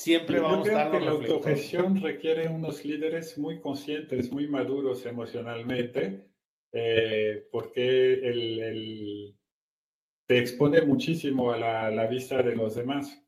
siempre vamos a estar que la autogestión requiere unos líderes muy conscientes, muy maduros emocionalmente, eh, porque el, te expone muchísimo a la, la vista de los demás.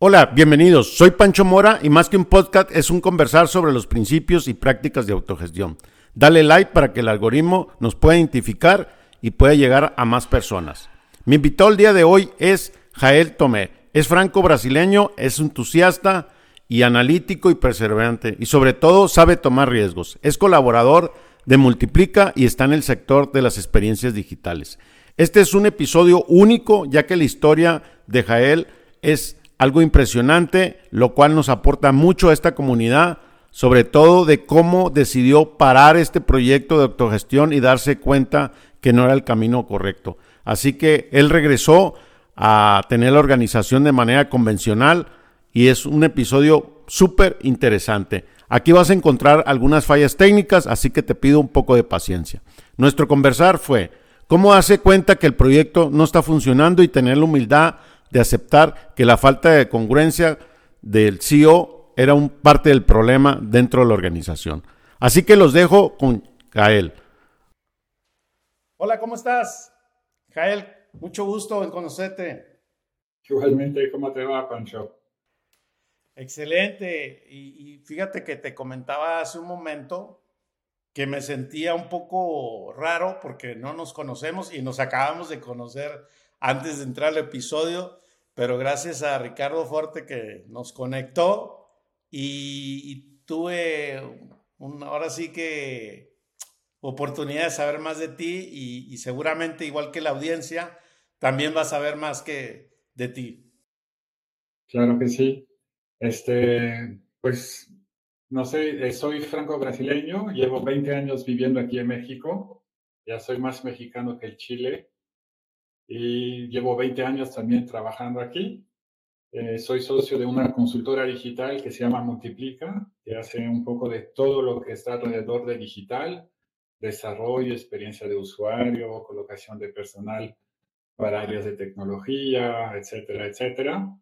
Hola, bienvenidos. Soy Pancho Mora y más que un podcast es un conversar sobre los principios y prácticas de autogestión. Dale like para que el algoritmo nos pueda identificar y pueda llegar a más personas. Mi invitado el día de hoy es Jael Tomé. Es franco-brasileño, es entusiasta y analítico y perseverante y sobre todo sabe tomar riesgos. Es colaborador de Multiplica y está en el sector de las experiencias digitales. Este es un episodio único ya que la historia de Jael es algo impresionante, lo cual nos aporta mucho a esta comunidad, sobre todo de cómo decidió parar este proyecto de autogestión y darse cuenta que no era el camino correcto. Así que él regresó a tener la organización de manera convencional y es un episodio súper interesante. Aquí vas a encontrar algunas fallas técnicas, así que te pido un poco de paciencia. Nuestro conversar fue cómo hace cuenta que el proyecto no está funcionando y tener la humildad de aceptar que la falta de congruencia del CEO era un parte del problema dentro de la organización. Así que los dejo con Jael. Hola, ¿cómo estás? Jael, mucho gusto en conocerte. Igualmente, ¿cómo te va, Pancho? Excelente. Y, y, fíjate que te comentaba hace un momento que me sentía un poco raro porque no nos conocemos y nos acabamos de conocer antes de entrar al episodio, pero gracias a Ricardo Forte que nos conectó y, tuve ahora sí que oportunidad de saber más de ti y, seguramente igual que la audiencia, también va a saber más que de ti. Claro que sí. Este, pues, no sé, eh, soy franco-brasileño, llevo 20 años viviendo aquí en México, ya soy más mexicano que el Chile y llevo 20 años también trabajando aquí. Eh, soy socio de una consultora digital que se llama Multiplica, que hace un poco de todo lo que está alrededor de digital, desarrollo, experiencia de usuario, colocación de personal para áreas de tecnología, etcétera, etcétera.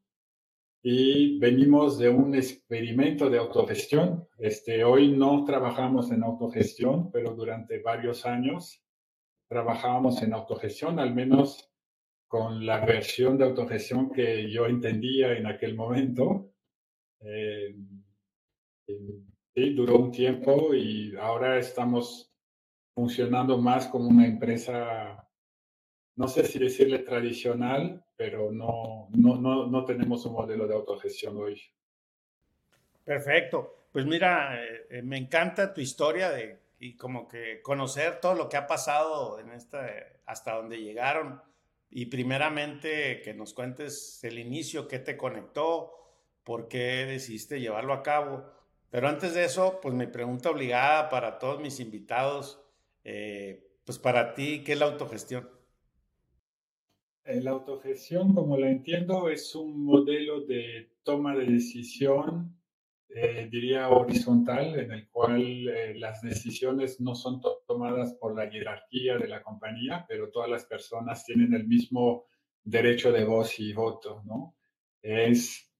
Y venimos de un experimento de autogestión. Este, hoy no trabajamos en autogestión, pero durante varios años trabajábamos en autogestión, al menos con la versión de autogestión que yo entendía en aquel momento. Eh, sí, duró un tiempo y ahora estamos funcionando más como una empresa, no sé si decirle tradicional, pero no, no, no, no tenemos un modelo de autogestión hoy. Perfecto. Pues mira, eh, me encanta tu historia de, y como que conocer todo lo que ha pasado en esta, hasta donde llegaron y primeramente que nos cuentes el inicio, qué te conectó, por qué decidiste llevarlo a cabo. Pero antes de eso, pues mi pregunta obligada para todos mis invitados, eh, pues para ti, ¿qué es la autogestión? Eh, la autogestión, como la entiendo, es un modelo de toma de decisión eh, diría, horizontal, en el cual eh, las decisiones no son tomadas por la jerarquía de la compañía, pero todas las personas tienen el mismo derecho de voz y voto, ¿no? Es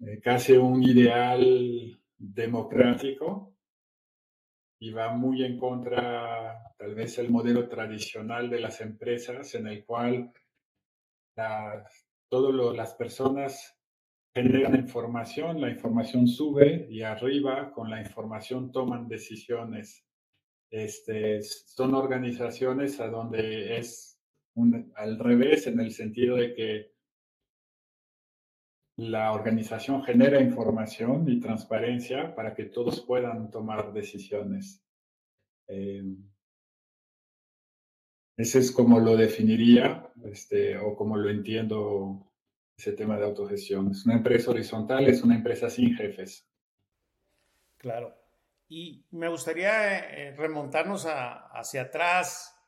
eh, casi un ideal democrático y va muy en contra, tal vez, el modelo tradicional de las empresas, en el cual todas las personas generan información, la información sube y arriba con la información toman decisiones. Este, son organizaciones a donde es al revés en el sentido de que la organización genera información y transparencia para que todos puedan tomar decisiones. Eh, ese es como lo definiría este, o como lo entiendo ese tema de autogestión. Es una empresa horizontal, es una empresa sin jefes. Claro. Y me gustaría eh, remontarnos hacia atrás.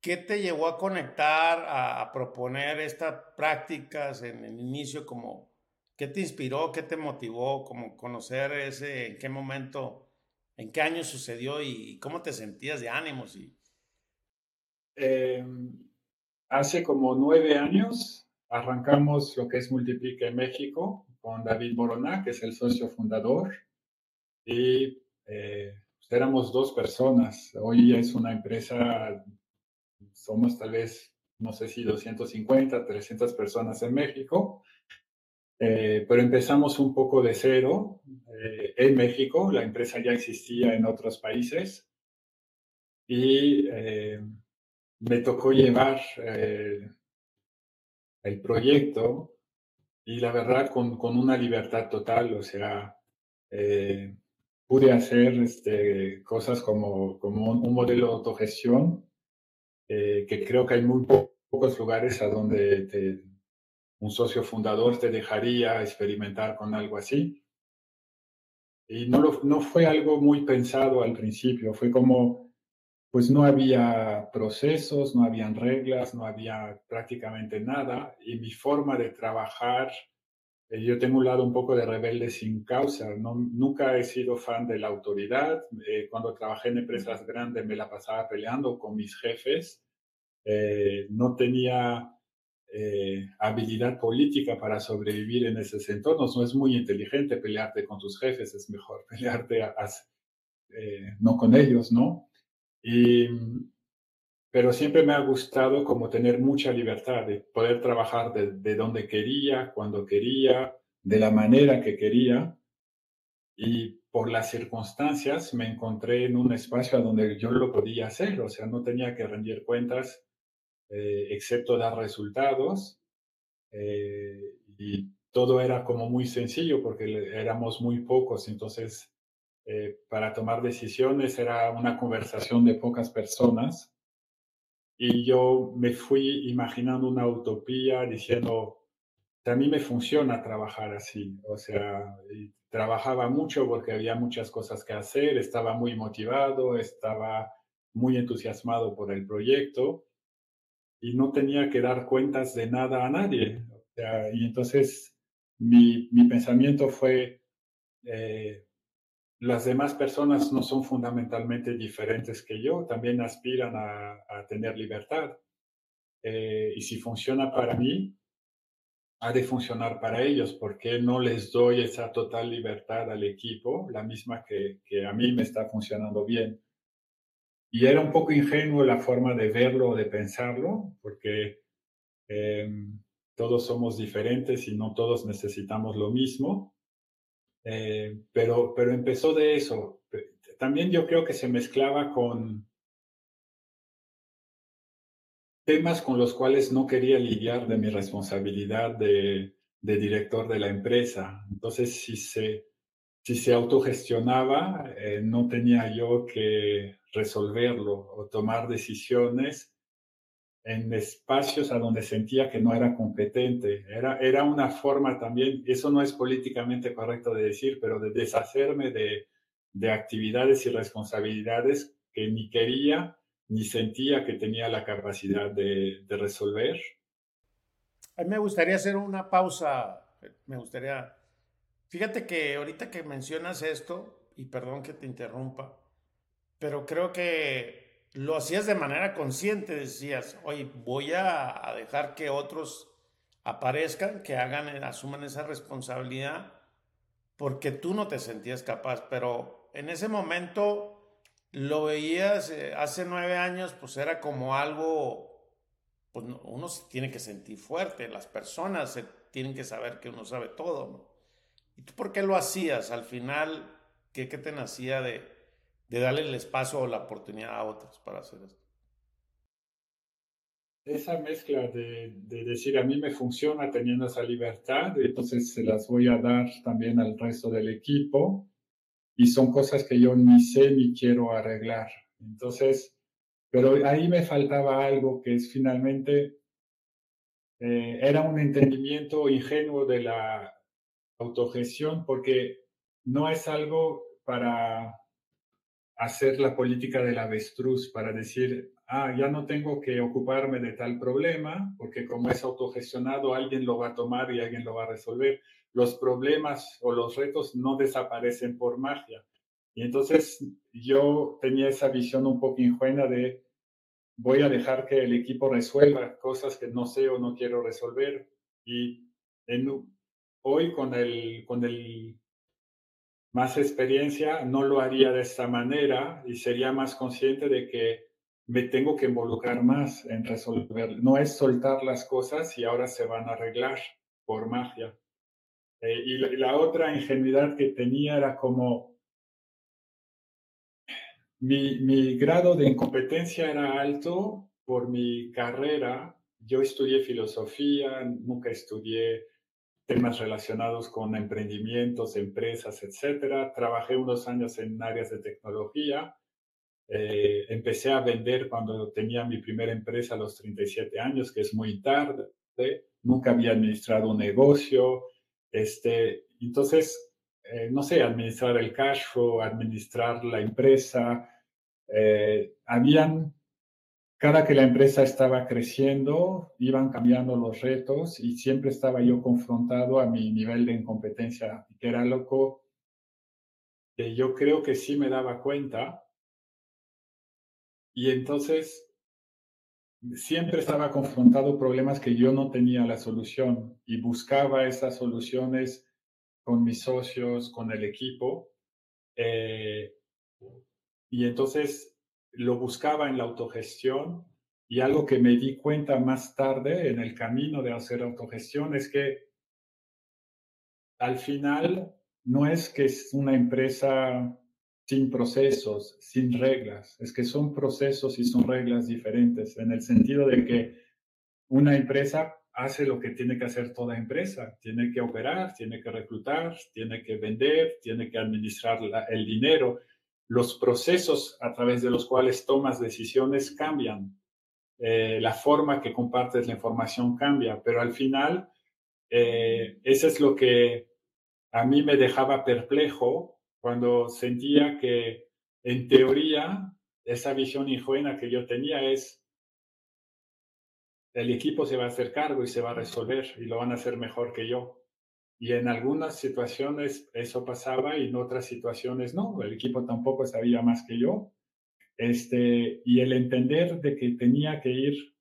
¿Qué te llevó a conectar, a, proponer estas prácticas en el inicio? Como, ¿Qué te inspiró, qué te motivó? Como conocer ese, en qué momento ¿En qué año sucedió y cómo te sentías de ánimos? Y... Em, hace como nueve años arrancamos lo que es Multiplica en México con David Boroná, que es el socio fundador, y eh, éramos dos personas. Hoy es una empresa, somos tal vez, no sé si 250, 300 personas en México, eh, pero empezamos un poco de cero eh, en México. La empresa ya existía en otros países y eh, me tocó llevar el proyecto y la verdad con, con una libertad total, o sea, pude hacer este, cosas como, como un, modelo de autogestión, eh, que creo que hay muy pocos lugares a donde un socio fundador te dejaría experimentar con algo así. Y no, lo, no fue algo muy pensado al principio, fue como, pues no había procesos, no habían reglas, no había prácticamente nada, y mi forma de trabajar eh, yo tengo un lado un poco de rebelde sin causa. No, nunca he sido fan de la autoridad. Eh, cuando trabajé en empresas grandes me la pasaba peleando con mis jefes. Eh, no tenía habilidad política para sobrevivir en esos entornos. No es muy inteligente pelearte con tus jefes, es mejor pelearte no con ellos, ¿no? Y pero siempre me ha gustado como tener mucha libertad de poder trabajar de, donde quería, cuando quería, de la manera que quería. Y por las circunstancias me encontré en un espacio donde yo lo podía hacer, o sea, no tenía que rendir cuentas, eh, excepto dar resultados. Eh, y todo era como muy sencillo porque éramos muy pocos, entonces eh, para tomar decisiones era una conversación de pocas personas y yo me fui imaginando una utopía diciendo, a mí me funciona trabajar así, o sea, trabajaba mucho porque había muchas cosas que hacer, estaba muy motivado, estaba muy entusiasmado por el proyecto y no tenía que dar cuentas de nada a nadie. y entonces mi, mi pensamiento fue, eh, las demás personas no son fundamentalmente diferentes que yo, también aspiran a, tener libertad. Eh, y si funciona para mí, ha de funcionar para ellos, porque no les doy esa total libertad al equipo, la misma que, a mí me está funcionando bien. Y era un poco ingenuo la forma de verlo o de pensarlo, porque em, todos somos diferentes y no todos necesitamos lo mismo. Eh, pero, pero empezó de eso. También yo creo que se mezclaba con temas con los cuales no quería lidiar de mi responsabilidad de, director de la empresa. Entonces, si se, si se autogestionaba, eh, no tenía yo que resolverlo o tomar decisiones en espacios a donde sentía que no era competente. Era, era una forma también, eso no es políticamente correcto de decir, pero de deshacerme de, de actividades y responsabilidades que ni quería ni sentía que tenía la capacidad de, de resolver. A mí me gustaría hacer una pausa, me gustaría, fíjate que ahorita que mencionas esto, y perdón que te interrumpa, pero creo que lo hacías de manera consciente, decías, oye, voy a, dejar que otros aparezcan, que hagan, asuman esa responsabilidad, porque tú no te sentías capaz, pero en ese momento lo veías, eh, hace nueve años, pues era como algo, pues uno se tiene que sentir fuerte, las personas se tienen que saber que uno sabe todo. ¿Y tú por qué lo hacías? Al final, ¿qué, qué te nacía de, de darle el espacio o la oportunidad a otros para hacer esto. Esa mezcla de, decir a mí me funciona teniendo esa libertad, entonces se las voy a dar también al resto del equipo y son cosas que yo ni sé ni quiero arreglar. Entonces, pero ahí me faltaba algo que es finalmente, eh, era un entendimiento ingenuo de la autogestión porque no es algo para hacer la política del avestruz para decir, ah, ya no tengo que ocuparme de tal problema, porque como es autogestionado, alguien lo va a tomar y alguien lo va a resolver. Los problemas o los retos no desaparecen por magia. Y entonces yo tenía esa visión un poco ingenua de voy a dejar que el equipo resuelva cosas que no sé o no quiero resolver. Y hoy con el, con el más experiencia no lo haría de esta manera y sería más consciente de que me tengo que involucrar más en resolver. No es soltar las cosas y ahora se van a arreglar por magia. Eh, y, la, otra ingenuidad que tenía era como mi, mi grado de incompetencia era alto por mi carrera. Yo estudié filosofía, nunca estudié temas relacionados con emprendimientos, empresas, etcétera. Trabajé unos años en áreas de tecnología. Eh, empecé a vender cuando tenía mi primera empresa a los 37 años, que es muy tarde. Nunca había administrado un negocio. Este, entonces, eh, no sé, administrar el cash flow, administrar la empresa. Eh, habían cada que la empresa estaba creciendo, iban cambiando los retos y siempre estaba yo confrontado a mi nivel de incompetencia, que era loco, que yo creo que sí me daba cuenta. Y entonces siempre estaba confrontado problemas que yo no tenía la solución y buscaba esas soluciones con mis socios, con el equipo. Eh, y entonces lo buscaba en la autogestión y algo que me di cuenta más tarde en el camino de hacer autogestión es que al final no es que es una empresa sin procesos, sin reglas, es que son procesos y son reglas diferentes, en el sentido de que una empresa hace lo que tiene que hacer toda empresa, tiene que operar, tiene que reclutar, tiene que vender, tiene que administrar el dinero, los procesos a través de los cuales tomas decisiones cambian, eh, la forma que compartes la información cambia, pero al final, eh, eso es lo que a mí me dejaba perplejo cuando sentía que, en teoría, esa visión injuena que yo tenía es, el equipo se va a hacer cargo y se va a resolver y lo van a hacer mejor que yo. Y en algunas situaciones eso pasaba y en otras situaciones no, el equipo tampoco sabía más que yo. Este, y el entender de que tenía que ir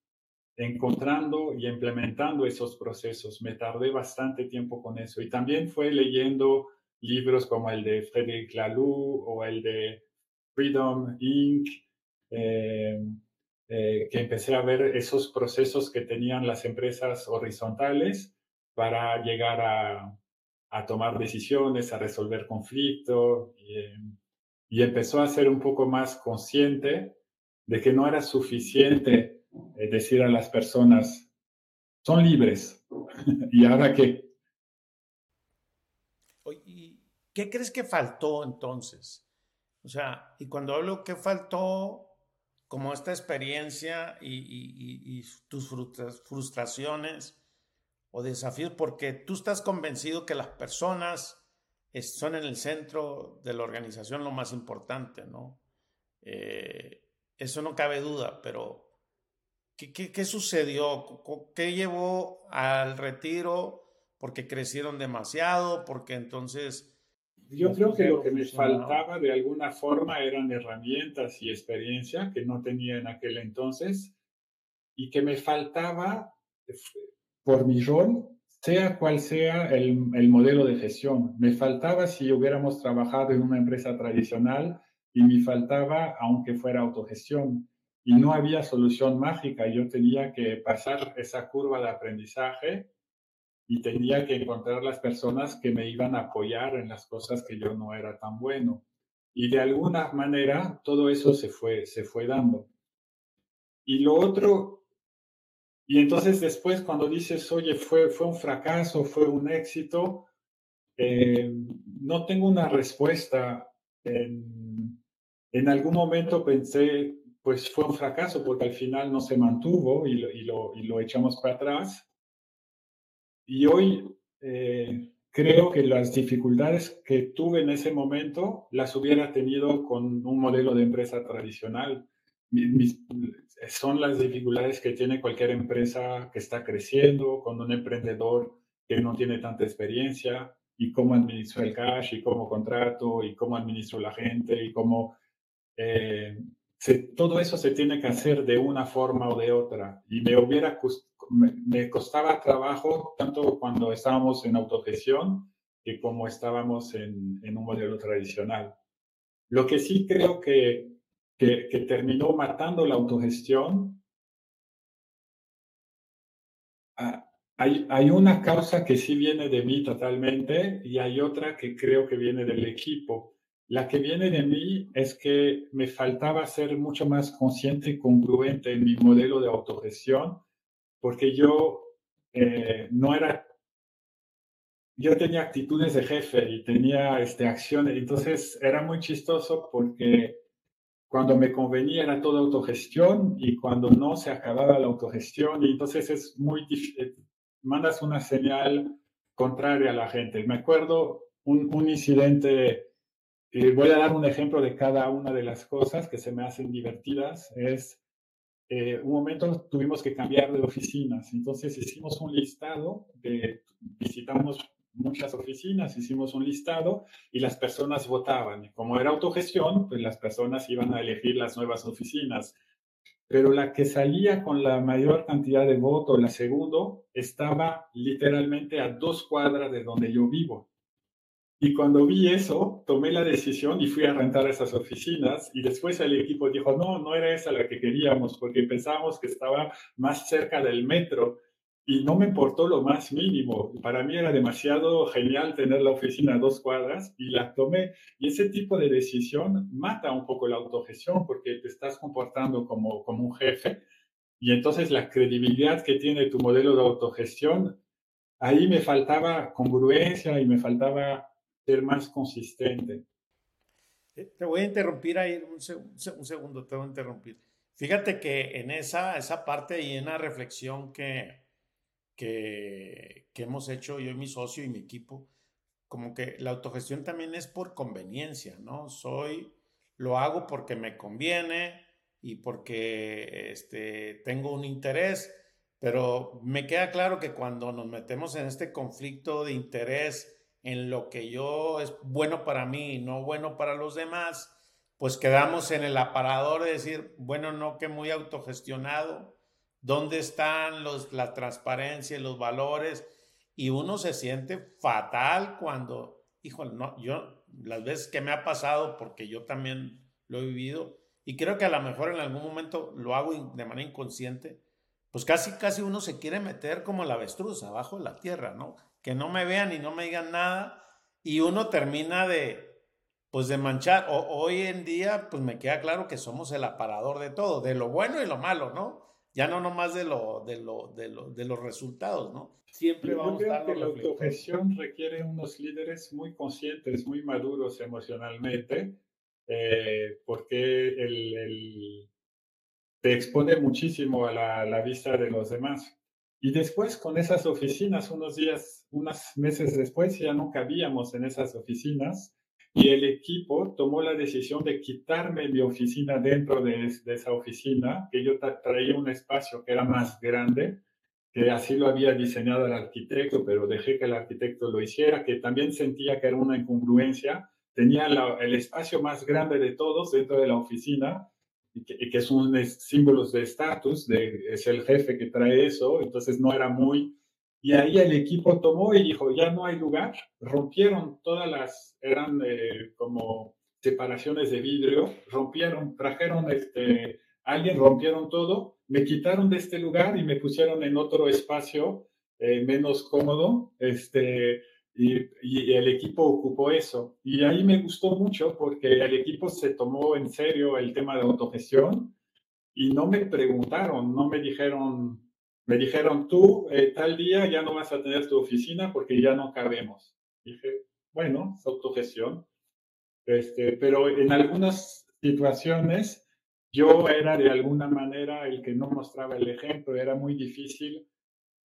encontrando y implementando esos procesos. Me tardé bastante tiempo con eso. Y también fue leyendo libros como el de Frédéric Laloux o el de Freedom Inc., eh, eh, que empecé a ver esos procesos que tenían las empresas horizontales para llegar a, tomar decisiones, a resolver conflictos y, empezó a ser un poco más consciente de que no era suficiente eh, decir a las personas, son libres. ¿Y ahora qué? ¿Y qué crees que faltó entonces? O sea, y cuando hablo que faltó, como esta experiencia y tus frustraciones, o desafíos porque tú estás convencido que las personas son en el centro de la organización lo más importante, ¿no? Eh, eso no cabe duda, pero ¿qué, qué, sucedió? ¿Qué llevó al retiro? ¿Porque crecieron demasiado? ¿Porque entonces... Yo creo que lo que me faltaba de alguna forma eran herramientas y experiencia que no tenía en aquel entonces y que me faltaba por mi rol, sea cual sea el, modelo de gestión. Me faltaba si hubiéramos trabajado en una empresa tradicional y me faltaba aunque fuera autogestión. Y no había solución mágica. Yo tenía que pasar esa curva de aprendizaje y tenía que encontrar las personas que me iban a apoyar en las cosas que yo no era tan bueno. Y de alguna manera todo eso se fue, se fue dando. Y lo otro y entonces después cuando dices, oye, fue, fue un fracaso, fue un éxito, eh, no tengo una respuesta. En, en, algún momento pensé, pues fue un fracaso porque al final no se mantuvo y lo, y lo, y lo echamos para atrás. Y hoy eh, creo que las dificultades que tuve en ese momento las hubiera tenido con un modelo de empresa tradicional son las dificultades que tiene cualquier empresa que está creciendo, con un emprendedor que no tiene tanta experiencia. y cómo administro el cash y cómo contrato y cómo administro la gente y cómo... Eh, todo eso se tiene que hacer de una forma o de otra. Y me hubiera me, costaba trabajo tanto cuando estábamos en autogestión que como estábamos en, en un modelo tradicional. Lo que sí creo que, que, que terminó matando la autogestión ah, hay, hay, una causa que sí viene de mí totalmente y hay otra que creo que viene del equipo. La que viene de mí es que me faltaba ser mucho más consciente y congruente en mi modelo de autogestión porque yo eh, no era, yo tenía actitudes de jefe y tenía este, acciones, entonces era muy chistoso porque cuando me convenía era toda autogestión y cuando no se acababa la autogestión. Y entonces es muy eh, mandas una señal contraria a la gente. Me acuerdo un, un incidente, y voy a dar un ejemplo de cada una de las cosas que se me hacen divertidas, es eh, un momento tuvimos que cambiar de oficinas, entonces hicimos un listado, de, visitamos muchas oficinas, hicimos un listado y las personas votaban. como era autogestión, pues las personas iban a elegir las nuevas oficinas. Pero la que salía con la mayor cantidad de votos, la segundo, estaba literalmente a dos cuadras de donde yo vivo. Y cuando vi eso, tomé la decisión y fui a rentar esas oficinas y después el equipo dijo, no, no era esa la que queríamos porque pensábamos que estaba más cerca del metro y no me importó lo más mínimo. Para mí era demasiado genial tener la oficina a dos cuadras y la tomé. Y ese tipo de decisión mata un poco la autogestión porque te estás comportando como, como un jefe y entonces la credibilidad que tiene tu modelo de autogestión, ahí me faltaba congruencia y me faltaba ser más consistente. Eh, te voy a interrumpir ahí un, segundo, te voy a interrumpir. Fíjate que en esa, esa parte y en la reflexión que, que, hemos hecho yo y mi socio y mi equipo, como que la autogestión también es por conveniencia, ¿no? Soy, lo hago porque me conviene y porque este, tengo un interés, pero me queda claro que cuando nos metemos en este conflicto de interés, en lo que yo es bueno para mí y no bueno para los demás, pues quedamos en el aparador de decir, bueno, no que muy autogestionado, ¿dónde están los, la transparencia y los valores? Y uno se siente fatal cuando, híjole, no, yo las veces que me ha pasado, porque yo también lo he vivido, y creo que a lo mejor en algún momento lo hago de manera inconsciente, pues casi, casi uno se quiere meter como la avestruz abajo de la tierra, ¿no? que no me vean y no me digan nada y uno termina de, pues de manchar. Hoy en día, pues me queda claro que somos el aparador de todo, de lo bueno y lo malo, ¿no? Ya no nomás de lo, de lo, de lo, de los resultados, ¿no? Siempre vamos a que la autogestión requiere unos líderes muy conscientes, muy maduros emocionalmente, eh, porque el, el, te expone muchísimo a la, la vista de los demás. Y después con esas oficinas, unos días, unos meses después, ya no cabíamos en esas oficinas y el equipo tomó la decisión de quitarme mi oficina dentro de, esa oficina, que yo traía un espacio que era más grande, que así lo había diseñado el arquitecto, pero dejé que el arquitecto lo hiciera, que también sentía que era una incongruencia. Tenía el espacio más grande de todos dentro de la oficina y que, son símbolos de estatus, es el jefe que trae eso, entonces no era muy... Y ahí el equipo tomó y dijo, ya no hay lugar, rompieron todas las, eran eh, como separaciones de vidrio, rompieron, trajeron, este, alguien rompieron todo, me quitaron de este lugar y me pusieron en otro espacio eh, menos cómodo, este, y, el equipo ocupó eso. Y ahí me gustó mucho porque el equipo se tomó en serio el tema de autogestión y no me preguntaron, no me dijeron, me dijeron, tú eh, tal día ya no vas a tener tu oficina porque ya no cabemos. Dije, bueno, es autogestión. Este, pero en algunas situaciones yo era de alguna manera el que no mostraba el ejemplo, era muy difícil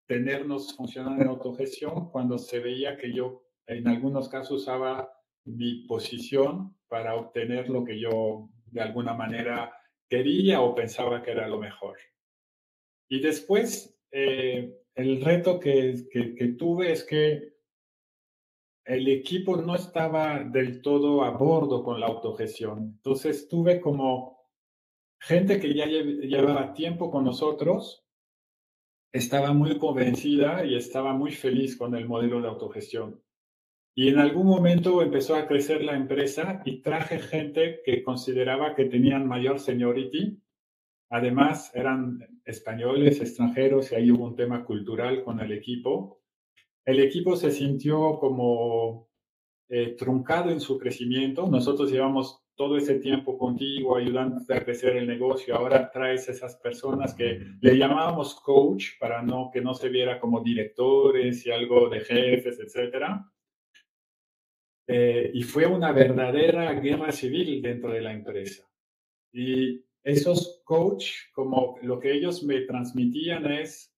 tenernos funcionando en autogestión cuando se veía que yo en algunos casos usaba mi posición para obtener lo que yo de alguna manera quería o pensaba que era lo mejor. Y después, eh, el reto que, que, tuve es que el equipo no estaba del todo a bordo con la autogestión. Entonces tuve como gente que ya llevaba tiempo con nosotros, estaba muy convencida y estaba muy feliz con el modelo de autogestión. Y en algún momento empezó a crecer la empresa y traje gente que consideraba que tenían mayor seniority. Además, eran españoles, extranjeros, y ahí hubo un tema cultural con el equipo. El equipo se sintió como eh, truncado en su crecimiento. Nosotros llevamos todo ese tiempo contigo ayudándote a crecer el negocio. Ahora traes esas personas que le llamábamos coach para no que no se viera como directores y algo de jefes, etcétera. Eh, y fue una verdadera guerra civil dentro de la empresa. Y esos coach, como lo que ellos me transmitían es,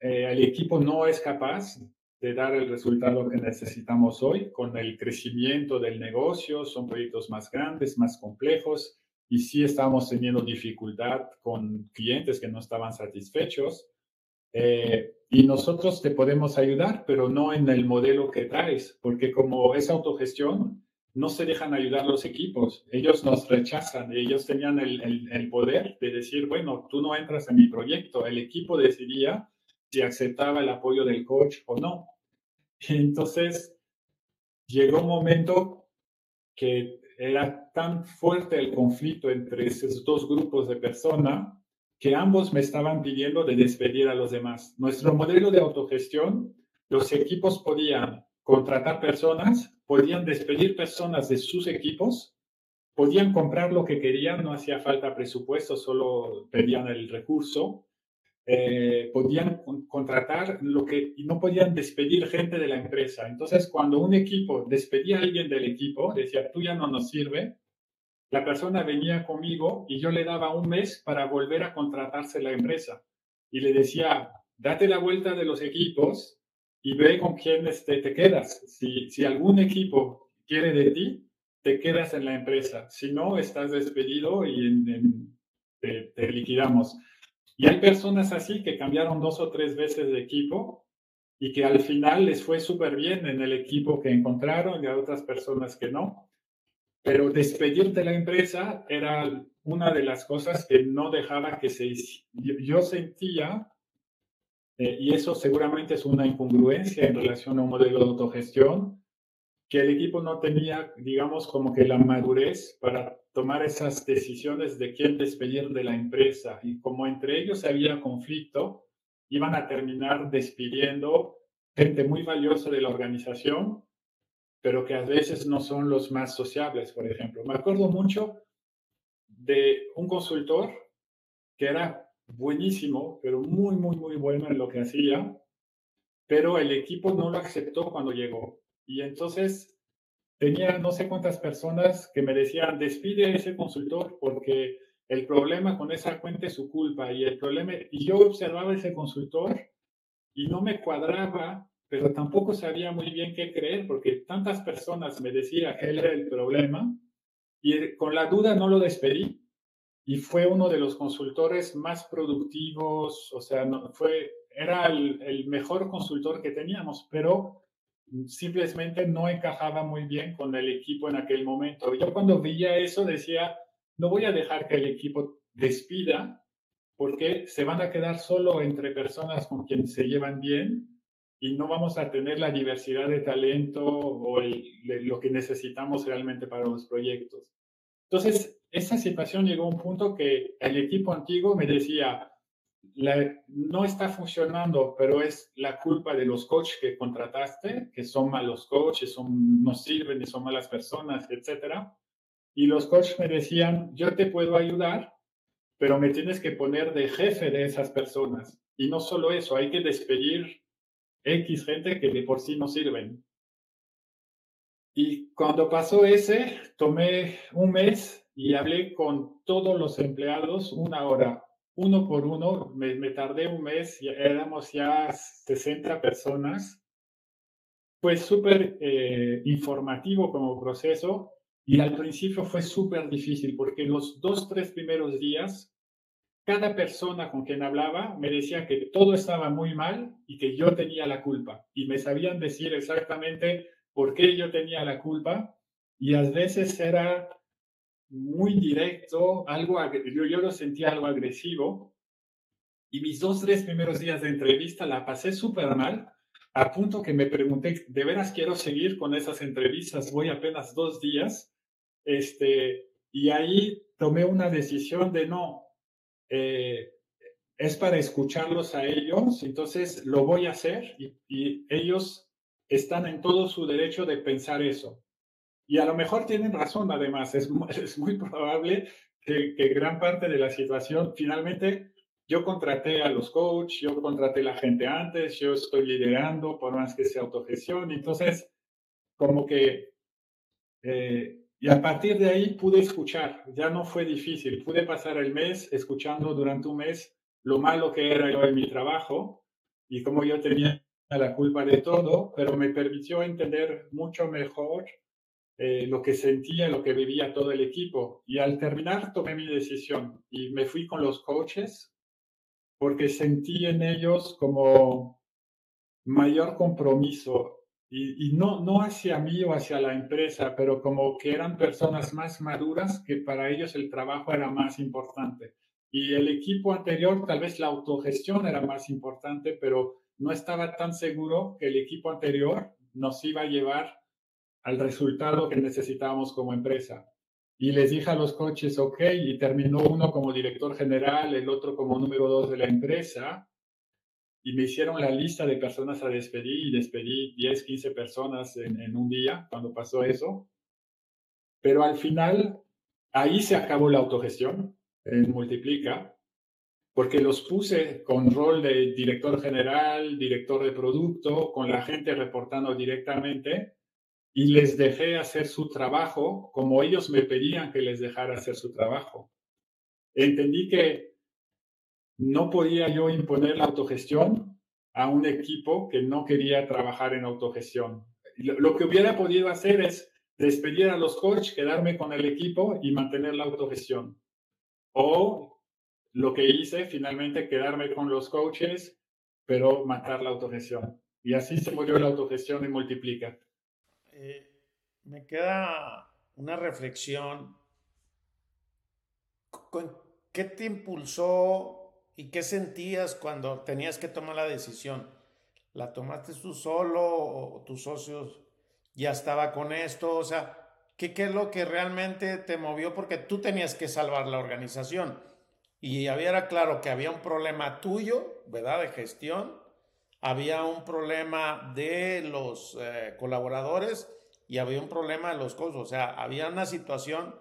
eh, el equipo no es capaz de dar el resultado que necesitamos hoy con el crecimiento del negocio, son proyectos más grandes, más complejos, y sí estamos teniendo dificultad con clientes que no estaban satisfechos. Eh, y nosotros te podemos ayudar, pero no en el modelo que traes, porque como es autogestión, no se dejan ayudar los equipos. Ellos nos rechazan. Ellos tenían el, el, poder de decir, bueno, tú no entras en mi proyecto. El equipo decidía si aceptaba el apoyo del coach o no. Entonces llegó un momento que era tan fuerte el conflicto entre esos dos grupos de personas que ambos me estaban pidiendo de despedir a los demás. Nuestro modelo de autogestión, los equipos podían contratar personas, podían despedir personas de sus equipos, podían comprar lo que querían, no hacía falta presupuesto, solo pedían el recurso, eh, podían contratar lo que y no podían despedir gente de la empresa. Entonces, cuando un equipo despedía a alguien del equipo, decía, tú ya no nos sirve, la persona venía conmigo y yo le daba un mes para volver a contratarse la empresa. Y le decía, date la vuelta de los equipos y ve con quién este, te quedas. Si, si algún equipo quiere de ti, te quedas en la empresa. Si no, estás despedido y te, te liquidamos. Y hay personas así que cambiaron dos o tres veces de equipo y que al final les fue súper bien en el equipo que encontraron y a otras personas que no. Pero despedir de la empresa era una de las cosas que no dejaba que se Yo sentía, eh, y eso seguramente es una incongruencia en relación a un modelo de autogestión, que el equipo no tenía, digamos, como que la madurez para tomar esas decisiones de quién despedir de la empresa. Y como entre ellos había conflicto, iban a terminar despidiendo gente muy valiosa de la organización pero que a veces no son los más sociables, por ejemplo. Me acuerdo mucho de un consultor que era buenísimo, pero muy, muy, muy bueno en lo que hacía, pero el equipo no lo aceptó cuando llegó. Y entonces tenía no sé cuántas personas que me decían, despide a ese consultor porque el problema con esa cuenta es su culpa. Y el problema, y yo observaba a ese consultor y no me cuadraba pero tampoco sabía muy bien qué creer porque tantas personas me decían que él era el problema y con la duda no lo despedí y fue uno de los consultores más productivos, o sea, no, fue, era el, el mejor consultor que teníamos, pero simplemente no encajaba muy bien con el equipo en aquel momento. Yo cuando veía eso decía, no voy a dejar que el equipo despida porque se van a quedar solo entre personas con quien se llevan bien y no vamos a tener la diversidad de talento o lo que necesitamos realmente para los proyectos. Entonces, esa situación llegó a un punto que el equipo antiguo me decía, no está funcionando, pero es la culpa de los coaches que contrataste, que son malos coaches, son, no sirven y son malas personas, etc. Y los coaches me decían, yo te puedo ayudar, pero me tienes que poner de jefe de esas personas. Y no solo eso, hay que despedir X gente que de por sí no sirven. Y cuando pasó ese, tomé un mes y hablé con todos los empleados una hora, uno por uno. Me, tardé un mes, y éramos ya 60 personas. Fue súper eh, informativo como proceso y al principio fue súper difícil porque los dos, tres primeros días cada persona con quien hablaba me decía que todo estaba muy mal y que yo tenía la culpa. Y me sabían decir exactamente por qué yo tenía la culpa y a veces era muy directo, algo yo, yo lo sentía algo agresivo y mis dos, tres primeros días de entrevista la pasé súper mal, a punto que me pregunté, ¿de veras quiero seguir con esas entrevistas? Voy apenas dos días. Este, y ahí tomé una decisión de no, eh, es para escucharlos a ellos, entonces lo voy a hacer y, y, ellos están en todo su derecho de pensar eso. Y a lo mejor tienen razón, además, es, es muy probable que, gran parte de la situación finalmente yo contraté a los coaches, yo contraté a la gente antes, yo estoy liderando por más que sea autogestión. Entonces, como que, eh, y a partir de ahí pude escuchar, ya no fue difícil, pude pasar el mes escuchando durante un mes lo malo que era yo en mi trabajo y cómo yo tenía la culpa de todo, pero me permitió entender mucho mejor eh, lo que sentía, lo que vivía todo el equipo. Y al terminar tomé mi decisión y me fui con los coaches porque sentí en ellos como mayor compromiso y, no, no hacia mí o hacia la empresa, pero como que eran personas más maduras que para ellos el trabajo era más importante. Y el equipo anterior, tal vez la autogestión era más importante, pero no estaba tan seguro que el equipo anterior nos iba a llevar al resultado que necesitábamos como empresa. Y les dije a los coches, ok, y terminó uno como director general, el otro como número dos de la empresa, y me hicieron la lista de personas a despedir y despedí 10, 15 personas en, un día cuando pasó eso. Pero al final, ahí se acabó la autogestión en Multiplica, porque los puse con rol de director general, director de producto, con la gente reportando directamente y les dejé hacer su trabajo como ellos me pedían que les dejara hacer su trabajo. Entendí que no podía yo imponer la autogestión a un equipo que no quería trabajar en autogestión. Lo, que hubiera podido hacer es despedir a los coaches, quedarme con el equipo y mantener la autogestión. O lo que hice, finalmente quedarme con los coaches, pero matar la autogestión. Y así se murió la autogestión y multiplica. Eh, me queda una reflexión. ¿Qué te impulsó y qué sentías cuando tenías que tomar la decisión? ¿La tomaste tú solo o tus socios ya estaba con esto? O sea, ¿qué, ¿qué es lo que realmente te movió? Porque tú tenías que salvar la organización y había claro que había un problema tuyo, ¿verdad? De gestión había un problema de los eh, colaboradores y había un problema de los costos. O sea, había una situación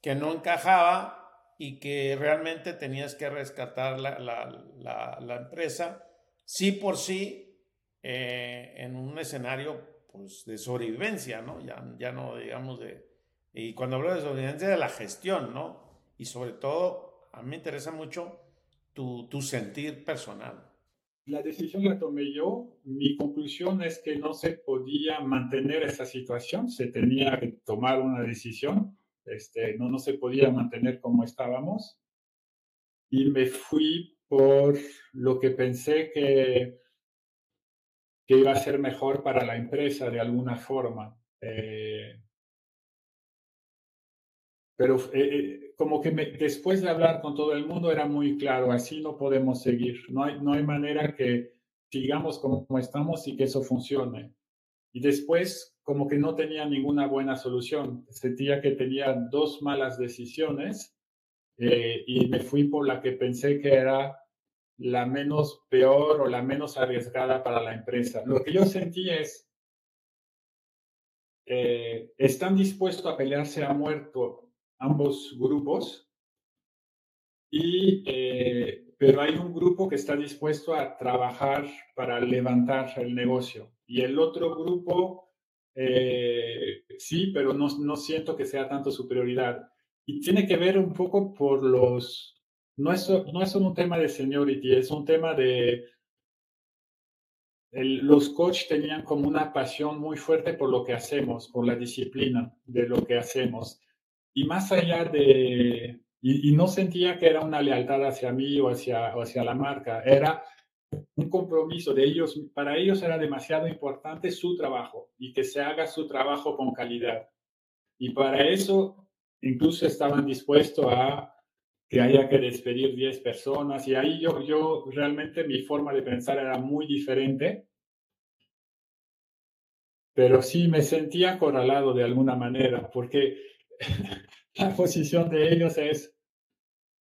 que no encajaba y que realmente tenías que rescatar la, la, la, empresa, sí por sí, eh, en un escenario pues, de sobrevivencia, ¿no? Ya, ya no digamos de... Y cuando hablo de sobrevivencia, de la gestión, ¿no? Y sobre todo, a mí me interesa mucho tu, tu sentir personal la decisión la tomé yo. Mi conclusión es que no se podía mantener esa situación, se tenía que tomar una decisión, este, no, no se podía mantener como estábamos. Y me fui por lo que pensé que, que iba a ser mejor para la empresa de alguna forma. Eh, pero eh, eh, como que después de hablar con todo el mundo era muy claro, así no podemos seguir, no hay, no hay manera que sigamos como estamos y que eso funcione. Y después como que no tenía ninguna buena solución, sentía que tenía dos malas decisiones eh, y me fui por la que pensé que era la menos peor o la menos arriesgada para la empresa. Lo que yo sentí es, están dispuestos a pelearse a muerto ambos grupos, y, eh, pero hay un grupo que está dispuesto a trabajar para levantar el negocio. Y el otro grupo eh, sí, pero no, no siento que sea tanto su prioridad. Y tiene que ver un poco por los, no es, no es un tema de seniority, es un tema de, los coaches tenían como una pasión muy fuerte por lo que hacemos, por la disciplina de lo que hacemos y más allá de, y, no sentía que era una lealtad hacia mí o hacia, o hacia la marca, era un compromiso de ellos, para ellos era demasiado importante su trabajo y que se haga su trabajo con calidad. Y para eso incluso estaban dispuestos a que haya que despedir 10 personas y ahí yo, yo realmente mi forma de pensar era muy diferente, pero sí me sentía acorralado de alguna manera porque la posición de ellos es,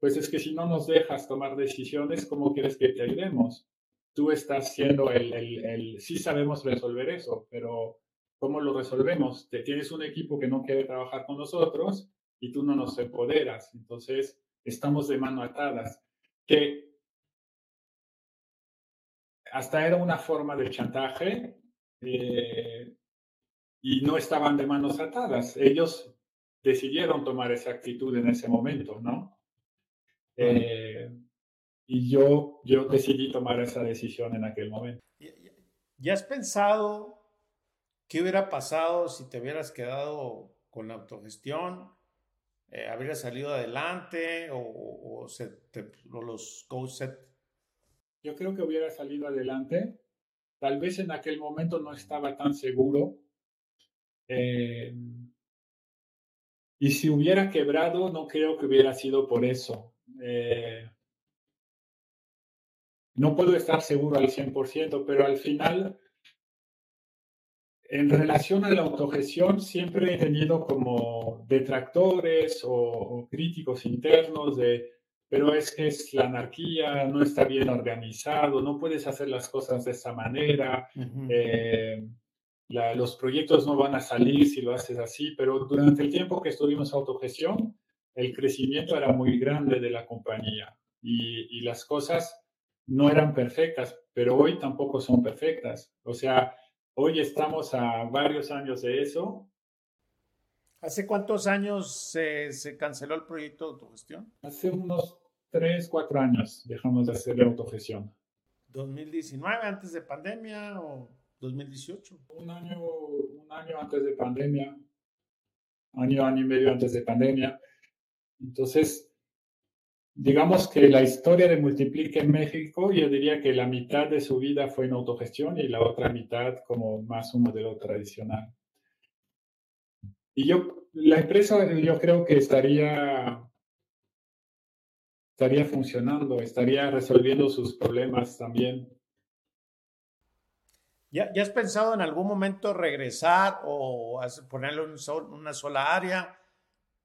pues es que si no nos dejas tomar decisiones, ¿cómo quieres que te ayudemos? Tú estás siendo el, el, el sí sabemos resolver eso, pero ¿cómo lo resolvemos? Te tienes un equipo que no quiere trabajar con nosotros y tú no nos empoderas. Entonces, estamos de mano atadas, que hasta era una forma de chantaje eh, y no estaban de manos atadas. Ellos decidieron tomar esa actitud en ese momento, ¿no? Eh, y yo, yo decidí tomar esa decisión en aquel momento. ¿Ya has pensado qué hubiera pasado si te hubieras quedado con la autogestión? eh, habría salido adelante o, o, los coaches Yo creo que hubiera salido adelante. Tal vez en aquel momento no estaba tan seguro. Eh, y si hubiera quebrado, no creo que hubiera sido por eso. Eh, no puedo estar seguro al 100%, pero al final en relación a la autogestión, siempre he tenido como detractores o, críticos internos de, pero es que es la anarquía, no está bien organizado, no puedes hacer las cosas de esa manera, eh, los proyectos no van a salir si lo haces así, pero durante el tiempo que estuvimos autogestión, el crecimiento era muy grande de la compañía y, y las cosas no eran perfectas, pero hoy tampoco son perfectas. O sea, Hoy estamos a varios años de eso. ¿Hace cuántos años se, se canceló el proyecto de autogestión? Hace unos tres, cuatro años dejamos de hacer la autogestión. ¿2019 antes de pandemia o 2018? Un año, un año antes de pandemia, año, año y medio antes de pandemia. Entonces, digamos que la historia de Multiplique en México, yo diría que la mitad de su vida fue en autogestión y la otra mitad como más un modelo tradicional. Y yo, la empresa yo creo que estaría, estaría funcionando, estaría resolviendo sus problemas también. ¿Ya, ¿Ya has pensado en algún momento regresar o ponerle una sola área?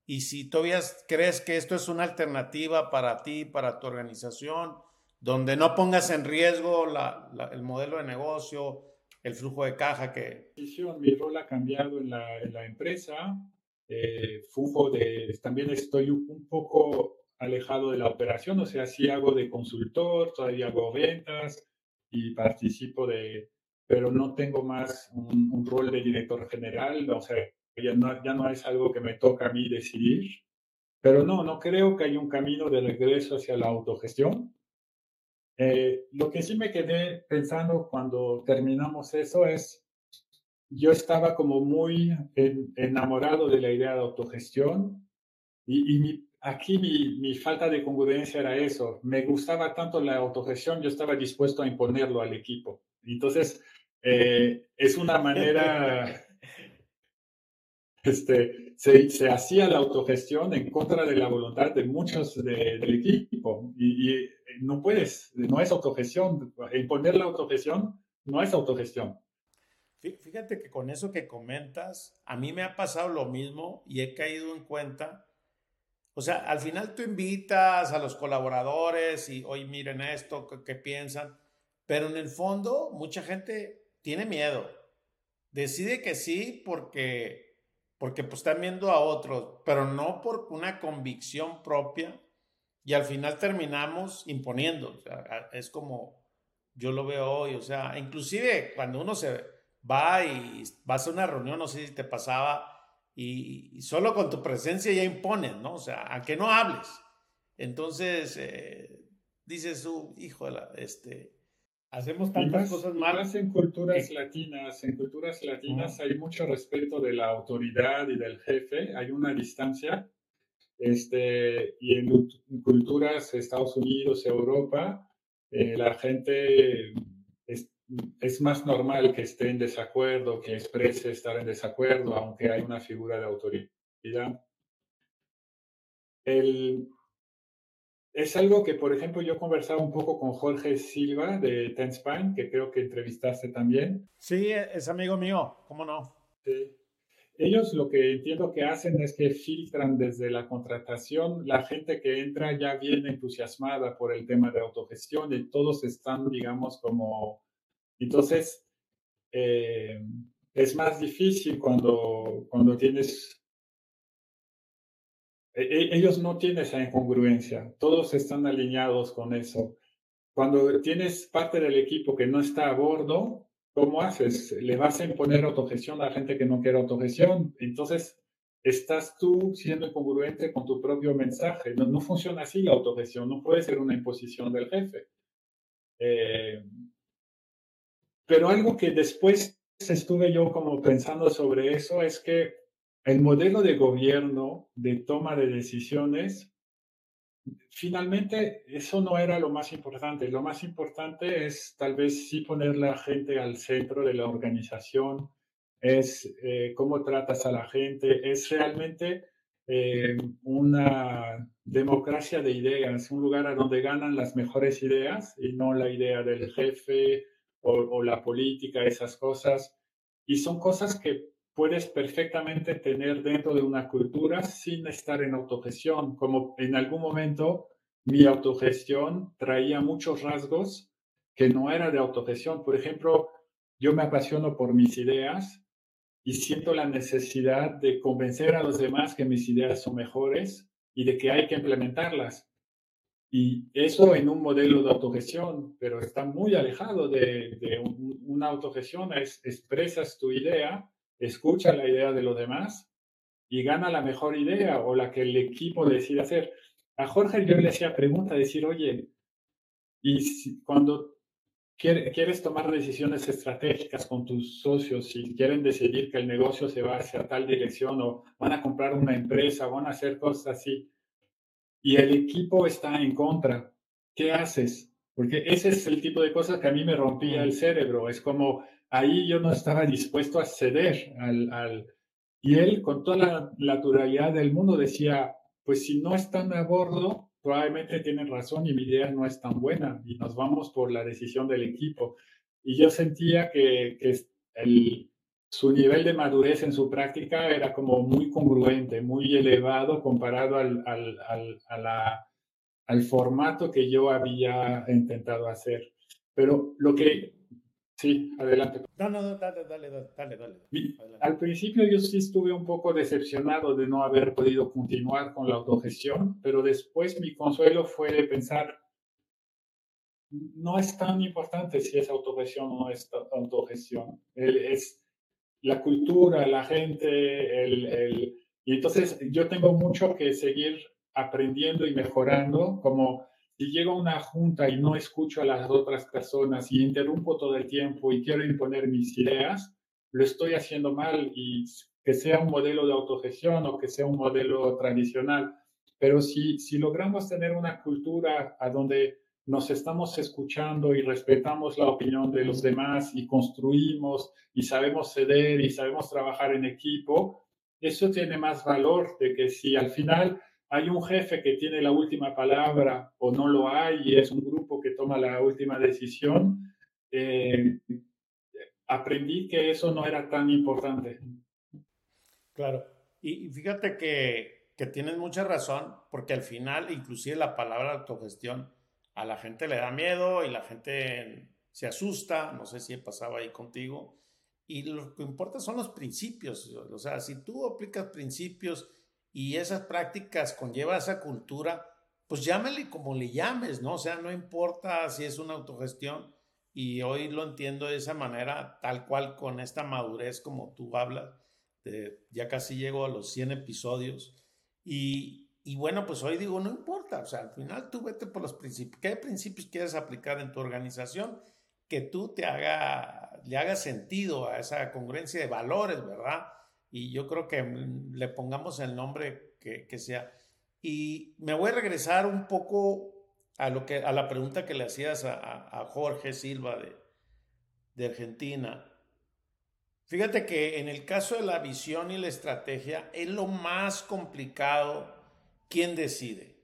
Y si todavía crees que esto es una alternativa para ti, para tu organización, donde no pongas en riesgo la, el modelo de negocio, el flujo de caja que... Mi rol ha cambiado en la, en la empresa. Eh, de, también estoy un poco alejado de la operación, o sea, sí hago de consultor, todavía hago ventas y participo de, pero no tengo más un, un rol de director general, o sea, ya no, ya no es algo que me toca a mí decidir. Pero no, no creo que haya un camino de regreso hacia la autogestión. Eh, lo que sí me quedé pensando cuando terminamos eso es, yo estaba como muy enamorado de la idea de autogestión y, y mi, aquí mi, mi, falta de congruencia era eso. Me gustaba tanto la autogestión, yo estaba dispuesto a imponerlo al equipo. Entonces, eh, es una manera este, se, hacía la autogestión en contra de la voluntad de muchos del equipo. Y, no puedes, no es autogestión. Imponer la autogestión no es autogestión. Fíjate que con eso que comentas, a mí me ha pasado lo mismo y he caído en cuenta. O sea, al final tú invitas a los colaboradores y, hoy miren esto, ¿qué, qué piensan? Pero en el fondo, mucha gente tiene miedo. Decide que sí porque porque pues están viendo a otros, pero no por una convicción propia y al final terminamos imponiendo. es como yo lo veo hoy, o sea, inclusive cuando uno se va y va a una reunión, no sé si te pasaba, y, solo con tu presencia ya imponen, ¿no? O sea, a que no hables. Entonces, eh, dices tú, hijo este, Hacemos tantas cosas malas. en culturas latinas, en culturas latinas hay mucho respeto de la autoridad y del jefe, hay una distancia. Este, y en, culturas Estados Unidos, Europa, eh, la gente es, es, más normal que esté en desacuerdo, que exprese estar en desacuerdo, aunque hay una figura de autoridad. El, es algo que, por ejemplo, yo conversaba un poco con Jorge Silva de Tenspine, que creo que entrevistaste también. Sí, es amigo mío, ¿cómo no? Sí. Ellos lo que entiendo que hacen es que filtran desde la contratación, la gente que entra ya viene entusiasmada por el tema de autogestión y todos están, digamos, como... Entonces, eh, es más difícil cuando, cuando tienes... E, e, ellos no tienen esa incongruencia, todos están alineados con eso. Cuando tienes parte del equipo que no está a bordo, ¿Cómo haces? ¿Le vas a imponer autogestión a la gente que no quiere autogestión? Entonces, estás tú siendo incongruente con tu propio mensaje. No, funciona así la autogestión, no puede ser una imposición del jefe. Eh, pero algo que después estuve yo como pensando sobre eso es que el modelo de gobierno de toma de decisiones finalmente eso no era lo más importante. Lo más importante es tal vez sí poner la gente al centro de la organización, es eh, cómo tratas a la gente, es realmente eh, una democracia de ideas, un lugar a donde ganan las mejores ideas y no la idea del jefe o, o la política, esas cosas. Y son cosas que puedes perfectamente tener dentro de una cultura sin estar en autogestión, como en algún momento mi autogestión traía muchos rasgos que no era de autogestión. Por ejemplo, yo me apasiono por mis ideas y siento la necesidad de convencer a los demás que mis ideas son mejores y de que hay que implementarlas. Y eso en un modelo de autogestión, pero está muy alejado de, una autogestión, es expresas tu idea escucha la idea de los demás y gana la mejor idea o la que el equipo decide hacer. A Jorge yo le hacía pregunta, decir, oye, y cuando quieres tomar decisiones estratégicas con tus socios, si quieren decidir que el negocio se va hacia tal dirección o van a comprar una empresa, van a hacer cosas así, y el equipo está en contra, ¿qué haces? Porque ese es el tipo de cosas que a mí me rompía el cerebro. Es como, ahí yo no estaba dispuesto a ceder al, al, y él con toda la naturalidad del mundo decía, pues si no están a bordo, probablemente tienen razón y mi idea no es tan buena y nos vamos por la decisión del equipo. Y yo sentía que, que el, su nivel de madurez en su práctica era como muy congruente, muy elevado comparado al, al, al, al formato que yo había intentado hacer. Pero lo que Sí, adelante. No, no, dale, dale, dale, dale. Al principio yo sí estuve un poco decepcionado de no haber podido continuar con la autogestión, pero después mi consuelo fue de pensar, no es tan importante si es autogestión o no es autogestión. Es la cultura, la gente, el, el... Y entonces yo tengo mucho que seguir aprendiendo y mejorando, como si llego a una junta y no escucho a las otras personas y interrumpo todo el tiempo y quiero imponer mis ideas, lo estoy haciendo mal y que sea un modelo de autogestión o que sea un modelo tradicional. Pero si, si logramos tener una cultura a donde nos estamos escuchando y respetamos la opinión de los demás y construimos y sabemos ceder y sabemos trabajar en equipo, eso tiene más valor de que si al final hay un jefe que tiene la última palabra o no lo hay y es un grupo que toma la última decisión, eh, aprendí que eso no era tan importante. Claro, y, fíjate que, que, tienes mucha razón, porque al final, inclusive la palabra autogestión, a la gente le da miedo y la gente se asusta, no sé si pasaba ahí contigo, y lo que importa son los principios, o sea, si tú aplicas principios, y esas prácticas conlleva esa cultura, pues llámele como le llames, ¿no? O sea, no importa si es una autogestión y hoy lo entiendo de esa manera, tal cual con esta madurez como tú hablas, ya casi llego a los 100 episodios y, y bueno, pues hoy digo, no importa, o sea, al final tú vete por los principios, ¿qué principios quieres aplicar en tu organización? Que tú te haga, le haga sentido a esa congruencia de valores, ¿verdad? Y yo creo que le pongamos el nombre que, que, sea. Y me voy a regresar un poco a, lo que, a la pregunta que le hacías a, a Jorge Silva de, de Argentina, fíjate que en el caso de la visión y la estrategia es lo más complicado quién decide.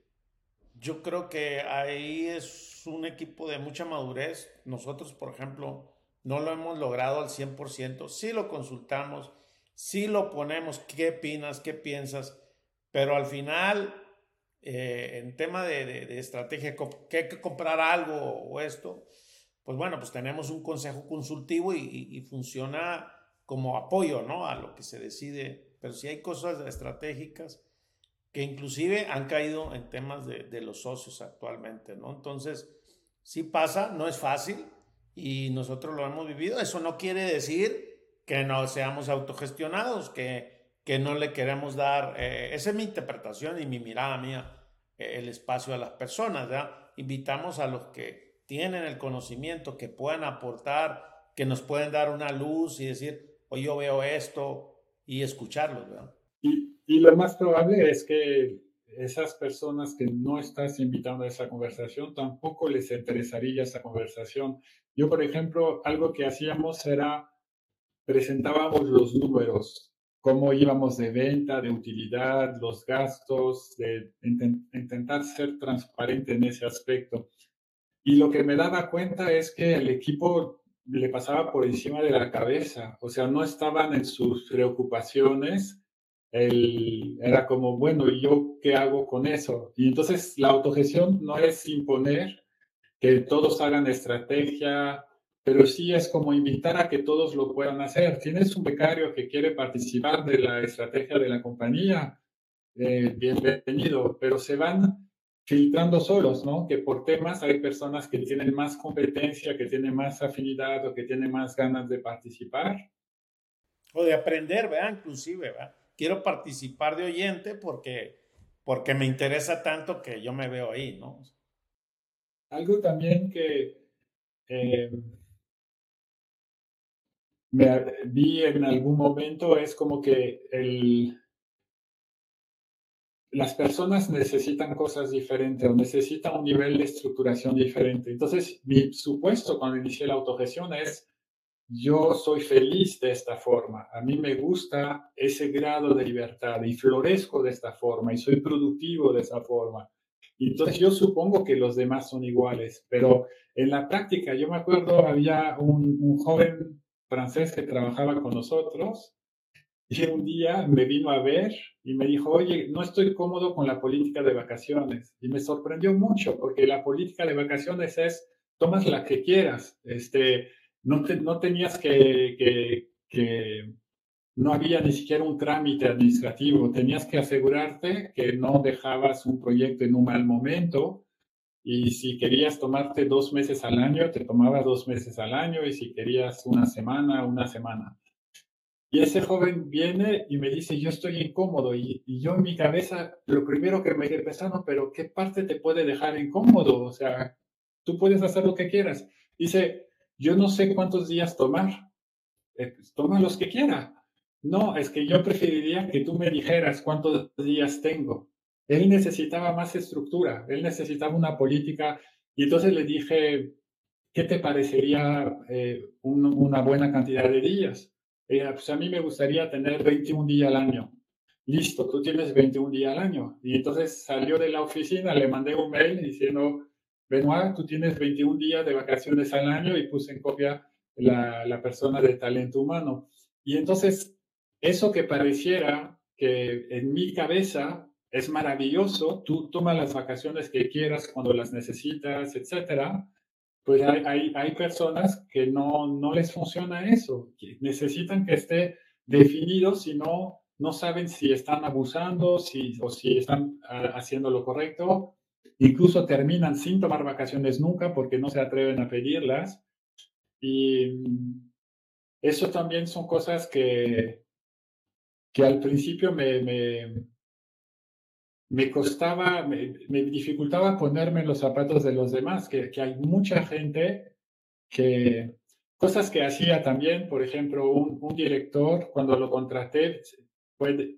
Yo creo que ahí es un equipo de mucha madurez. Nosotros, por ejemplo, no lo hemos logrado al 100%. Sí lo consultamos, sí lo ponemos, qué opinas, qué piensas, pero al final, eh, en tema de, estrategia, que hay que comprar algo o esto, pues bueno, pues tenemos un consejo consultivo y, funciona como apoyo, ¿no? A lo que se decide. Pero si hay cosas estratégicas que inclusive han caído en temas de, de los socios actualmente, ¿no? Entonces, sí pasa, no es fácil y nosotros lo hemos vivido. Eso no quiere decir que no seamos autogestionados, que, que no le queremos dar, eh, esa es mi interpretación y mi mirada mía, eh, el espacio a las personas, ¿verdad? Invitamos a los que tienen el conocimiento, que puedan aportar, que nos pueden dar una luz y decir, oye, yo veo esto y escucharlos, ¿verdad? Y, y lo más probable es que esas personas que no estás invitando a esa conversación, tampoco les interesaría esa conversación. Yo, por ejemplo, algo que hacíamos era, presentábamos los números, cómo íbamos de venta, de utilidad, los gastos, de intentar ser transparente en ese aspecto. Y lo que me daba cuenta es que el equipo le pasaba por encima de la cabeza, o sea, no estaban en sus preocupaciones era como, bueno, ¿y yo qué hago con eso? Y entonces la autogestión no es imponer que todos hagan estrategia, pero sí es como invitar a que todos lo puedan hacer. Tienes un becario que quiere participar de la estrategia de la compañía, eh, bienvenido, pero se van filtrando solos, ¿no? Que por temas hay personas que tienen más competencia, que tienen más afinidad o que tienen más ganas de participar. O de aprender, ¿verdad? Inclusive, ¿verdad? quiero participar de oyente porque, porque me interesa tanto que yo me veo ahí, ¿no? Algo también que eh, me vi en algún momento es como que el, las personas necesitan cosas diferentes o necesitan un nivel de estructuración diferente. Entonces, mi supuesto cuando inicié la autogestión es yo soy feliz de esta forma, a mí me gusta ese grado de libertad y florezco de esta forma y soy productivo de esa forma. Entonces yo supongo que los demás son iguales, pero en la práctica yo me acuerdo había un, joven francés que trabajaba con nosotros y un día me vino a ver y me dijo, oye, no estoy cómodo con la política de vacaciones. Y me sorprendió mucho porque la política de vacaciones es, tomas la que quieras. Este, no, no tenías que, que, no había ni siquiera un trámite administrativo, tenías que asegurarte que no dejabas un proyecto en un mal momento y si querías tomarte dos meses al año, te tomaba dos meses al año y si querías una semana, una semana. Y ese joven viene y me dice, yo estoy incómodo y, y yo en mi cabeza, lo primero que me quedé pensando, pero ¿qué parte te puede dejar incómodo? O sea, tú puedes hacer lo que quieras. Dice, yo no sé cuántos días tomar. Eh, pues, toma los que quiera. No, es que yo preferiría que tú me dijeras cuántos días tengo. Él necesitaba más estructura, él necesitaba una política y entonces le dije, ¿qué te parecería eh, una buena cantidad de días? pues a mí me gustaría tener 21 días al año. Listo, tú tienes 21 días al año. Y entonces salió de la oficina, le mandé un mail diciendo, Benoit, tú tienes 21 días de vacaciones al año y puse en copia la persona de talento humano. Y entonces, eso que pareciera que en mi cabeza es maravilloso, tú tomas las vacaciones que quieras cuando las necesitas, etcétera, pues hay, hay, hay, personas que no, no les funciona eso, que necesitan que esté definido, si no, no saben si están abusando si, o si están ah, haciendo lo correcto. Incluso terminan sin tomar vacaciones nunca porque no se atreven a pedirlas. Y eso también son cosas que, que al principio me, me, me costaba, me, dificultaba ponerme en los zapatos de los demás, que, que hay mucha gente que, cosas que hacía también, por ejemplo, un, un, director, cuando lo contraté,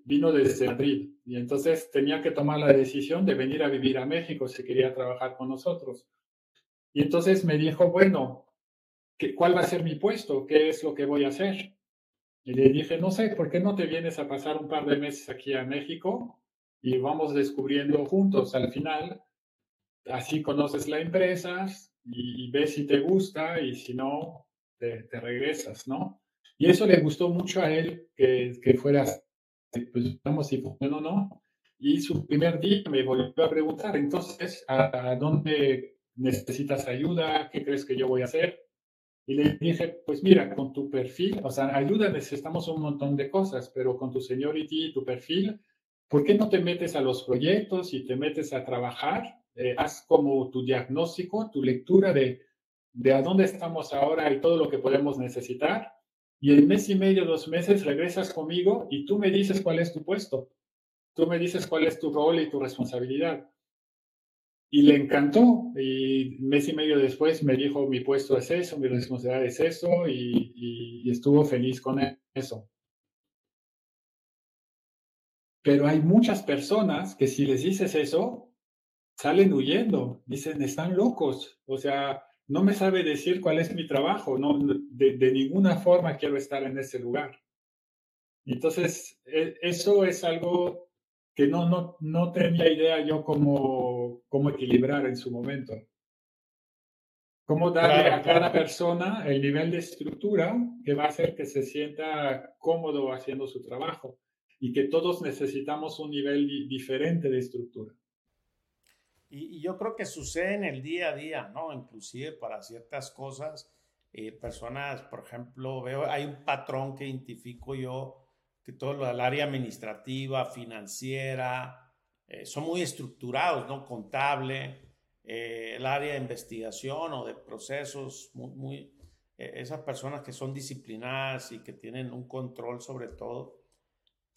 vino desde Madrid y entonces tenía que tomar la decisión de venir a vivir a México si quería trabajar con nosotros. Y entonces me dijo, bueno, ¿cuál va a ser mi puesto? ¿Qué es lo que voy a hacer? Y le dije, no sé, ¿por qué no te vienes a pasar un par de meses aquí a México y vamos descubriendo juntos al final? Así conoces la empresa y, ves si te gusta y si no, te, te regresas, ¿no? Y eso le gustó mucho a él que, que fuera, pues vamos si funciona o no. Y su primer día me volvió a preguntar, entonces, ¿a, dónde necesitas ayuda? ¿Qué crees que yo voy a hacer? Y le dije, pues mira, con tu perfil, o sea, ayuda necesitamos un montón de cosas, pero con tu seniority, tu perfil, ¿por qué no te metes a los proyectos y te metes a trabajar? Eh, haz como tu diagnóstico, tu lectura de, de a dónde estamos ahora y todo lo que podemos necesitar y en mes y medio, dos meses, regresas conmigo y tú me dices cuál es tu puesto. Tú me dices cuál es tu rol y tu responsabilidad. Y le encantó. Y mes y medio después me dijo, mi puesto es eso, mi responsabilidad es eso, y, y estuvo feliz con eso. Pero hay muchas personas que si les dices eso, salen huyendo, dicen, están locos. O sea, no me sabe decir cuál es mi trabajo, no, de, ninguna forma quiero estar en ese lugar. Entonces, e, eso es algo que no, no, no tenía idea yo cómo, cómo equilibrar en su momento. Cómo darle a cada persona el nivel de estructura que va a hacer que se sienta cómodo haciendo su trabajo y que todos necesitamos un nivel diferente de estructura. Y, yo creo que sucede en el día a día, ¿no? Inclusive para ciertas cosas, eh, personas, por ejemplo, veo, hay un patrón que identifico yo, que todo lo del área administrativa, financiera, eh, son muy estructurados, ¿no? Contable, eh, el área de investigación o de procesos, muy, muy esas personas que son disciplinadas y que tienen un control sobre todo,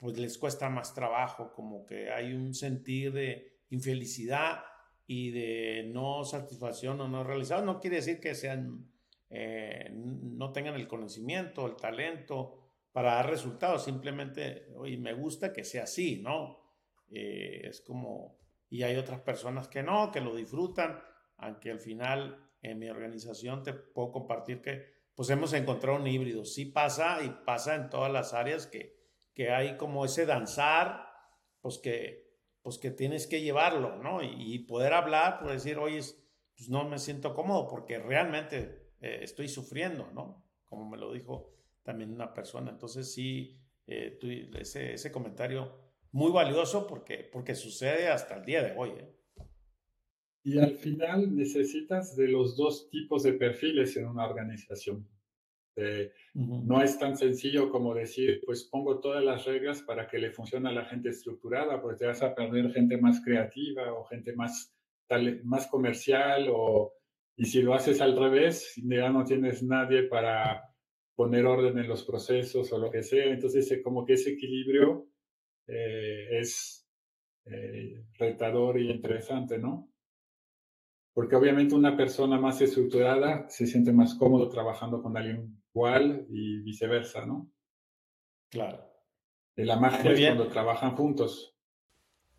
pues les cuesta más trabajo, como que hay un sentir de infelicidad y de no satisfacción o no realizado, no quiere decir que sean, eh, no tengan el conocimiento, el talento para dar resultados, simplemente, oye, me gusta que sea así, ¿no? Eh, es como, y hay otras personas que no, que lo disfrutan, aunque al final en mi organización te puedo compartir que pues hemos encontrado un híbrido, sí pasa y pasa en todas las áreas que, que hay como ese danzar, pues que pues que tienes que llevarlo, ¿no? Y, poder hablar, por decir, oye, pues no me siento cómodo porque realmente eh, estoy sufriendo, ¿no? Como me lo dijo también una persona. Entonces sí, eh, ese, ese, comentario muy valioso porque, porque sucede hasta el día de hoy. ¿eh? Y al final necesitas de los dos tipos de perfiles en una organización. Este, no es tan sencillo como decir, pues pongo todas las reglas para que le funcione a la gente estructurada, pues te vas a perder gente más creativa o gente más, más comercial, o, y si lo haces al revés, ya no tienes nadie para poner orden en los procesos o lo que sea. Entonces, eh, como que ese equilibrio eh, es eh, retador y interesante, ¿no? Porque obviamente una persona más estructurada se siente más cómodo trabajando con alguien igual y viceversa, ¿no? Claro. De la magia es cuando trabajan juntos.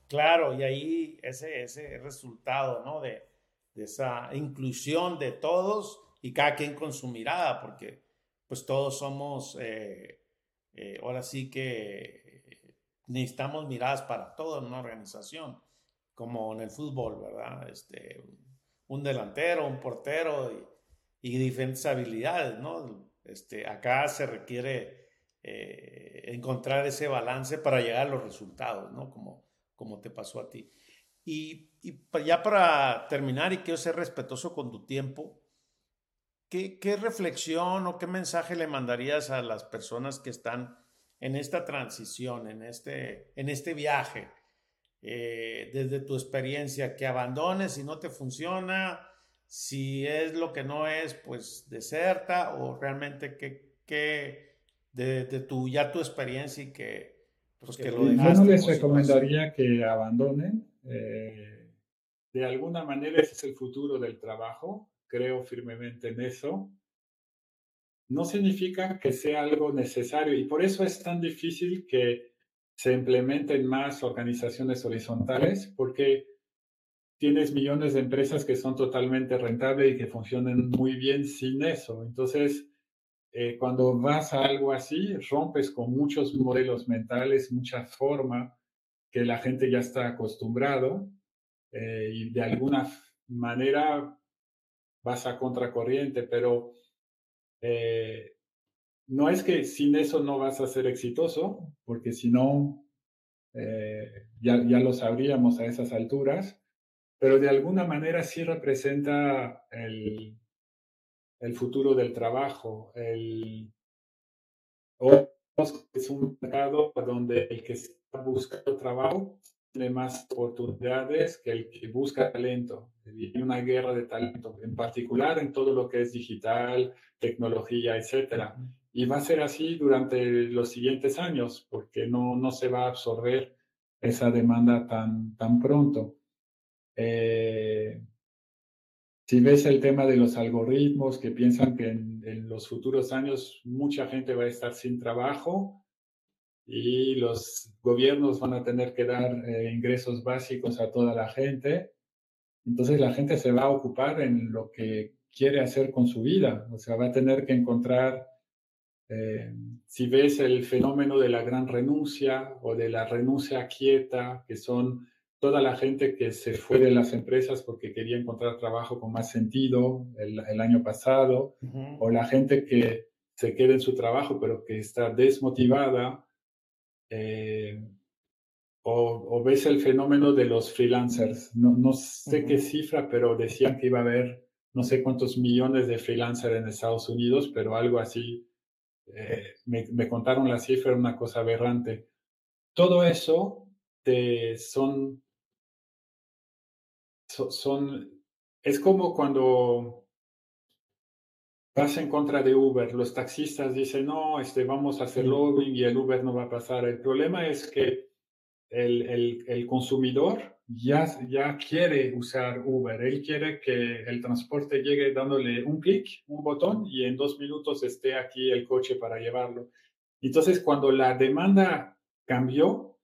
Claro, y ahí ese, ese resultado, ¿no? De, de esa inclusión de todos y cada quien con su mirada, porque pues todos somos, eh, eh, ahora sí que necesitamos miradas para todo en una organización, como en el fútbol, ¿verdad? Este, un delantero, un portero y, y diferentes habilidades, ¿no? Este, acá se requiere eh, encontrar ese balance para llegar a los resultados, ¿no? Como, como te pasó a ti. Y, ya para terminar, y quiero ser respetuoso con tu tiempo, ¿qué, reflexión o qué mensaje le mandarías a las personas que están en esta transición, en este, en este viaje? Eh, desde tu experiencia, que abandones si no te funciona, si es lo que no es, pues deserta o realmente que, de, tu, ya tu experiencia y que, pues, que lo dejaste. Yo no les recomendaría que abandonen. Eh, de alguna manera ese es el futuro del trabajo. Creo firmemente en eso. No significa que sea algo necesario y por eso es tan difícil que se implementen más organizaciones horizontales porque tienes millones de empresas que son totalmente rentables y que funcionan muy bien sin eso. Entonces, eh, cuando vas a algo así, rompes con muchos modelos mentales, mucha forma que la gente ya está acostumbrado eh, y de alguna manera vas a contracorriente, pero eh, no es que sin eso no vas a ser exitoso, porque si no, ya, ya lo sabríamos a esas alturas, pero de alguna manera sí representa el, el futuro del trabajo. El, es un mercado donde el que está buscando trabajo tiene más oportunidades que el que busca talento. Hay una guerra de talento, en particular en todo lo que es digital, tecnología, etcétera. Y va a ser así durante los siguientes años, porque no, no se va a absorber esa demanda tan, tan pronto. Eh, si ves el tema de los algoritmos que piensan que en, los futuros años mucha gente va a estar sin trabajo y los gobiernos van a tener que dar eh, ingresos básicos a toda la gente, entonces la gente se va a ocupar en lo que quiere hacer con su vida, o sea, va a tener que encontrar eh, si ves el fenómeno de la gran renuncia o de la renuncia quieta, que son toda la gente que se fue de las empresas porque quería encontrar trabajo con más sentido el, el año pasado, uh -huh. o la gente que se queda en su trabajo pero que está desmotivada, eh, o, o, ves el fenómeno de los freelancers. No, no sé uh -huh. qué cifra, pero decían que iba a haber no sé cuántos millones de freelancers en Estados Unidos, pero algo así eh, me, me, contaron la cifra, una cosa aberrante. Todo eso te, son, son, es como cuando vas en contra de Uber, los taxistas dicen, no, este, vamos a hacer lobbying y el Uber no va a pasar. El problema es que el, el, el consumidor ya, ya quiere usar Uber. Él quiere que el transporte llegue dándole un clic, un botón, y en dos minutos esté aquí el coche para llevarlo. Entonces, cuando la demanda cambió,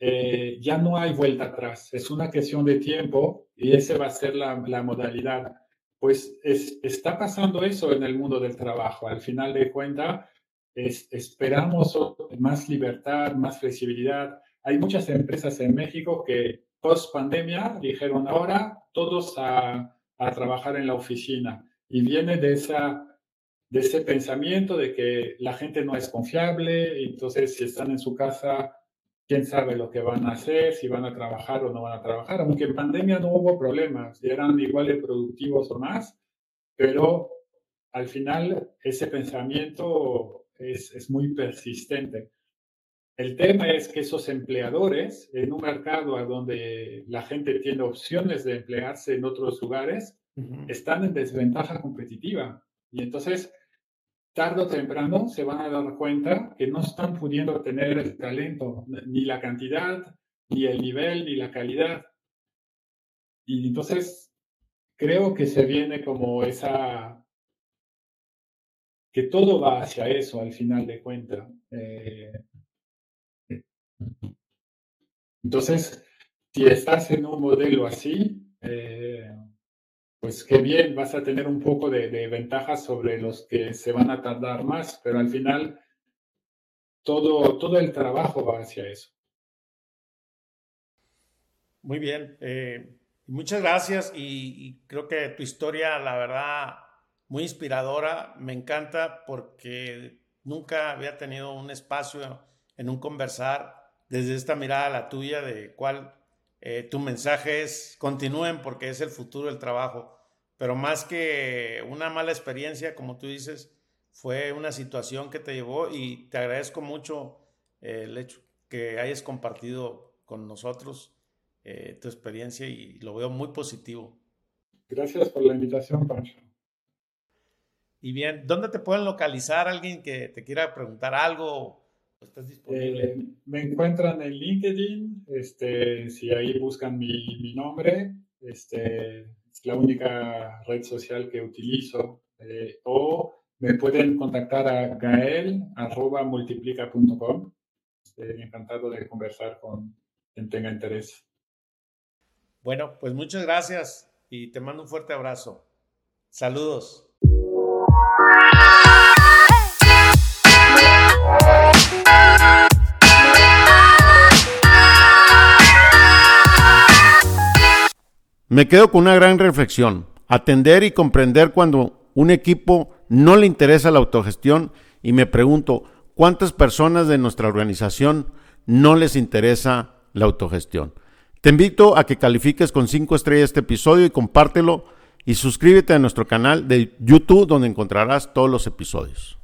eh, ya no hay vuelta atrás. Es una cuestión de tiempo y esa va a ser la, modalidad. Pues es, está pasando eso en el mundo del trabajo. Al final de cuentas, es, esperamos más libertad, más flexibilidad. Hay muchas empresas en México que post pandemia dijeron ahora todos a, a, trabajar en la oficina y viene de esa de ese pensamiento de que la gente no es confiable entonces si están en su casa quién sabe lo que van a hacer si van a trabajar o no van a trabajar aunque en pandemia no hubo problemas eran igual de productivos o más pero al final ese pensamiento es, es muy persistente el tema es que esos empleadores, en un mercado a donde la gente tiene opciones de emplearse en otros lugares, uh -huh. están en desventaja competitiva. Y entonces, tarde o temprano, se van a dar cuenta que no están pudiendo tener el talento, ni la cantidad, ni el nivel, ni la calidad. Y entonces, creo que se viene como esa... que todo va hacia eso al final de cuentas. Eh, entonces, si estás en un modelo así, eh, pues qué bien, vas a tener un poco de, de ventajas sobre los que se van a tardar más, pero al final todo, todo el trabajo va hacia eso. Muy bien, eh, muchas gracias y, y, creo que tu historia, la verdad, muy inspiradora, me encanta porque nunca había tenido un espacio en un conversar desde esta mirada la tuya de cuál eh, tu mensaje es, continúen porque es el futuro del trabajo, pero más que una mala experiencia, como tú dices, fue una situación que te llevó y te agradezco mucho eh, el hecho que hayas compartido con nosotros eh, tu experiencia y lo veo muy positivo. Gracias por la invitación, Pancho. Y bien, ¿dónde te pueden localizar alguien que te quiera preguntar algo? ¿Estás disponible? Eh, me encuentran en LinkedIn, este, si ahí buscan mi, mi nombre, este, es la única red social que utilizo, eh, o me pueden contactar a gael.multiplica.com Estoy encantado de conversar con quien tenga interés. Bueno, pues muchas gracias y te mando un fuerte abrazo. Saludos. Me quedo con una gran reflexión. Atender y comprender cuando un equipo no le interesa la autogestión y me pregunto, ¿cuántas personas de nuestra organización no les interesa la autogestión? Te invito a que califiques con 5 estrellas este episodio y compártelo y suscríbete a nuestro canal de YouTube donde encontrarás todos los episodios.